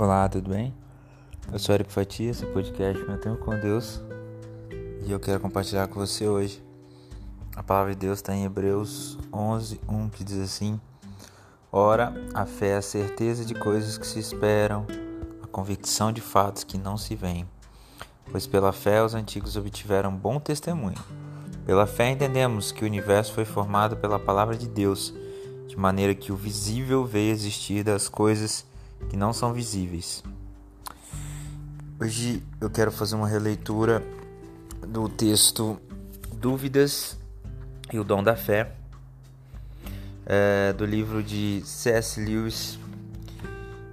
Olá, tudo bem? Eu sou Eric Fatia, esse podcast Meu Tempo com Deus e eu quero compartilhar com você hoje. A palavra de Deus está em Hebreus 11, 1 que diz assim: Ora, a fé é a certeza de coisas que se esperam, a convicção de fatos que não se veem. Pois pela fé os antigos obtiveram bom testemunho. Pela fé entendemos que o universo foi formado pela palavra de Deus, de maneira que o visível veio existir das coisas que não são visíveis. Hoje eu quero fazer uma releitura do texto Dúvidas e o Dom da Fé, é, do livro de C.S. Lewis,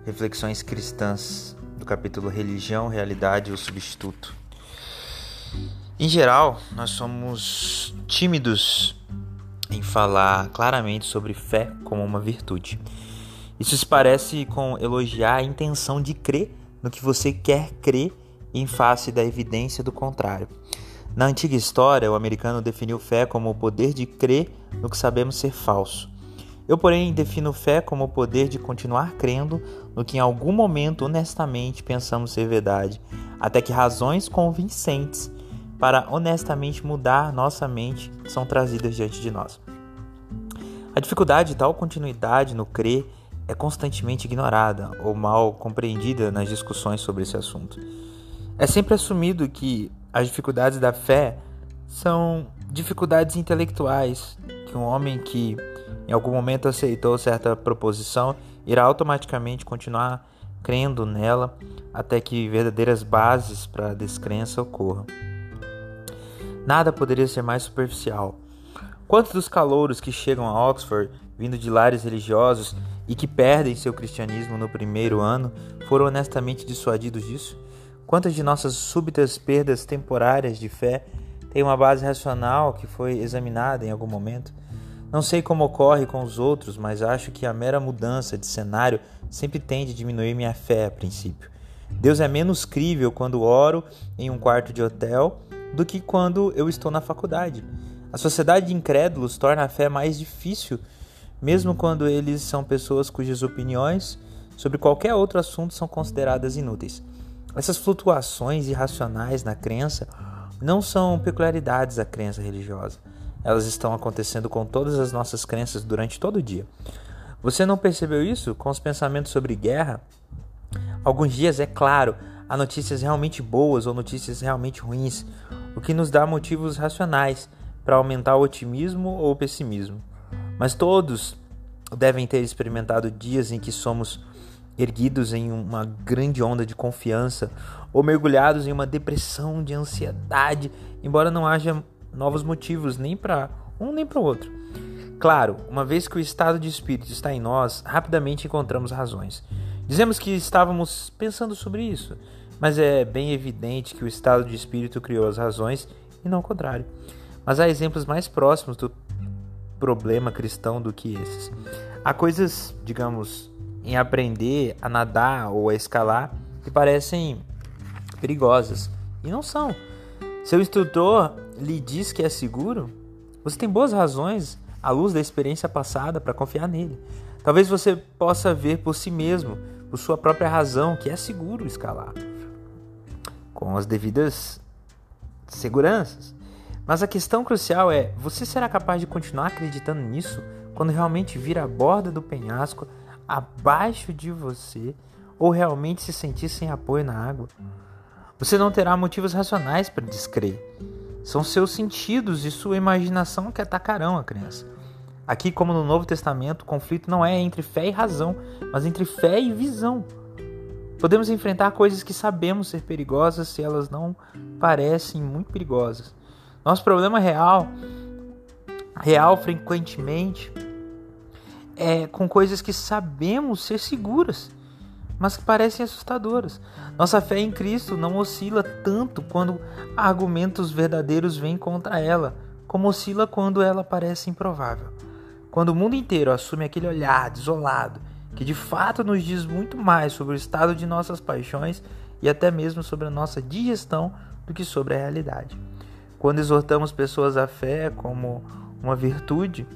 Reflexões Cristãs, do capítulo Religião, Realidade e o Substituto. Em geral, nós somos tímidos em falar claramente sobre fé como uma virtude. Isso se parece com elogiar a intenção de crer no que você quer crer em face da evidência do contrário. Na antiga história, o americano definiu fé como o poder de crer no que sabemos ser falso. Eu, porém, defino fé como o poder de continuar crendo no que em algum momento honestamente pensamos ser verdade, até que razões convincentes para honestamente mudar nossa mente são trazidas diante de nós. A dificuldade de tal continuidade no crer é constantemente ignorada ou mal compreendida nas discussões sobre esse assunto. É sempre assumido que as dificuldades da fé são dificuldades intelectuais, que um homem que em algum momento aceitou certa proposição irá automaticamente continuar crendo nela até que verdadeiras bases para a descrença ocorram. Nada poderia ser mais superficial. Quantos dos calouros que chegam a Oxford vindo de lares religiosos e que perdem seu cristianismo no primeiro ano foram honestamente dissuadidos disso? Quantas de nossas súbitas perdas temporárias de fé têm uma base racional que foi examinada em algum momento? Não sei como ocorre com os outros, mas acho que a mera mudança de cenário sempre tende a diminuir minha fé a princípio. Deus é menos crível quando oro em um quarto de hotel do que quando eu estou na faculdade. A sociedade de incrédulos torna a fé mais difícil mesmo quando eles são pessoas cujas opiniões sobre qualquer outro assunto são consideradas inúteis. Essas flutuações irracionais na crença não são peculiaridades da crença religiosa. Elas estão acontecendo com todas as nossas crenças durante todo o dia. Você não percebeu isso com os pensamentos sobre guerra? Alguns dias, é claro, há notícias realmente boas ou notícias realmente ruins, o que nos dá motivos racionais para aumentar o otimismo ou o pessimismo. Mas todos devem ter experimentado dias em que somos erguidos em uma grande onda de confiança ou mergulhados em uma depressão de ansiedade, embora não haja novos motivos nem para um nem para o outro. Claro, uma vez que o estado de espírito está em nós, rapidamente encontramos razões. Dizemos que estávamos pensando sobre isso, mas é bem evidente que o estado de espírito criou as razões e não o contrário. Mas há exemplos mais próximos do problema cristão do que esses. Há coisas, digamos, em aprender a nadar ou a escalar que parecem perigosas e não são. Seu instrutor lhe diz que é seguro, você tem boas razões, à luz da experiência passada, para confiar nele. Talvez você possa ver por si mesmo, por sua própria razão, que é seguro escalar, com as devidas seguranças. Mas a questão crucial é: você será capaz de continuar acreditando nisso quando realmente vir a borda do penhasco abaixo de você ou realmente se sentir sem apoio na água? Você não terá motivos racionais para descrer. São seus sentidos e sua imaginação que atacarão a crença. Aqui, como no Novo Testamento, o conflito não é entre fé e razão, mas entre fé e visão. Podemos enfrentar coisas que sabemos ser perigosas se elas não parecem muito perigosas. Nosso problema real, real frequentemente, é com coisas que sabemos ser seguras, mas que parecem assustadoras. Nossa fé em Cristo não oscila tanto quando argumentos verdadeiros vêm contra ela, como oscila quando ela parece improvável. Quando o mundo inteiro assume aquele olhar desolado, que de fato nos diz muito mais sobre o estado de nossas paixões e até mesmo sobre a nossa digestão do que sobre a realidade. Quando exortamos pessoas à fé como uma virtude,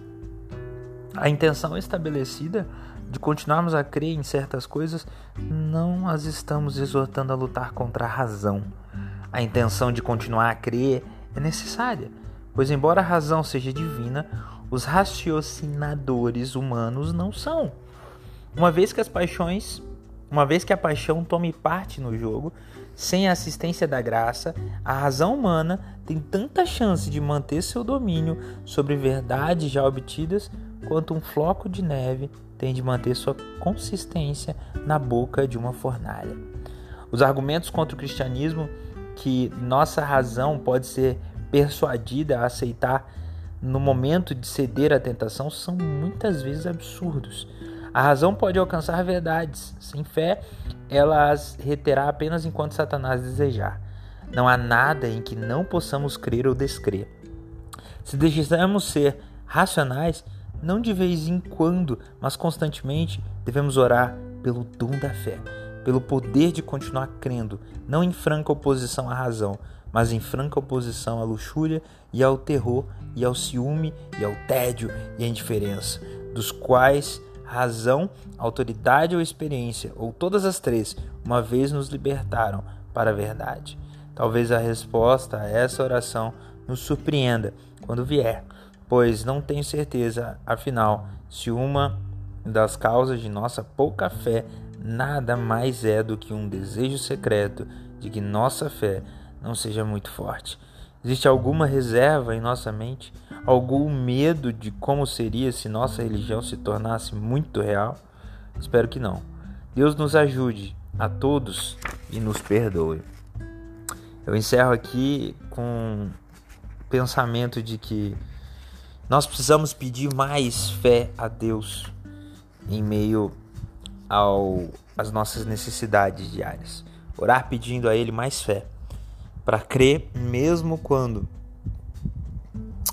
a intenção estabelecida de continuarmos a crer em certas coisas, não as estamos exortando a lutar contra a razão. A intenção de continuar a crer é necessária, pois, embora a razão seja divina, os raciocinadores humanos não são. Uma vez que as paixões, uma vez que a paixão tome parte no jogo, sem a assistência da graça, a razão humana tem tanta chance de manter seu domínio sobre verdades já obtidas quanto um floco de neve tem de manter sua consistência na boca de uma fornalha. Os argumentos contra o cristianismo que nossa razão pode ser persuadida a aceitar no momento de ceder à tentação são muitas vezes absurdos. A razão pode alcançar verdades. Sem fé, ela as reterá apenas enquanto Satanás desejar. Não há nada em que não possamos crer ou descrer. Se desejamos ser racionais, não de vez em quando, mas constantemente, devemos orar pelo dom da fé, pelo poder de continuar crendo, não em franca oposição à razão, mas em franca oposição à luxúria e ao terror e ao ciúme e ao tédio e à indiferença, dos quais razão, autoridade ou experiência, ou todas as três, uma vez nos libertaram para a verdade. Talvez a resposta a essa oração nos surpreenda quando vier, pois não tenho certeza, afinal, se uma das causas de nossa pouca fé nada mais é do que um desejo secreto de que nossa fé não seja muito forte. Existe alguma reserva em nossa mente? Algum medo de como seria se nossa religião se tornasse muito real? Espero que não. Deus nos ajude a todos e nos perdoe. Eu encerro aqui com o pensamento de que nós precisamos pedir mais fé a Deus em meio ao, às nossas necessidades diárias. Orar pedindo a Ele mais fé para crer mesmo quando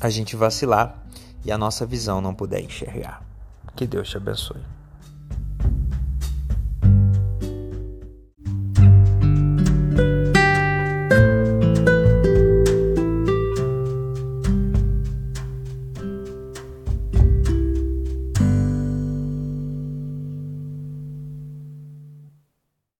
a gente vacilar e a nossa visão não puder enxergar. Que Deus te abençoe.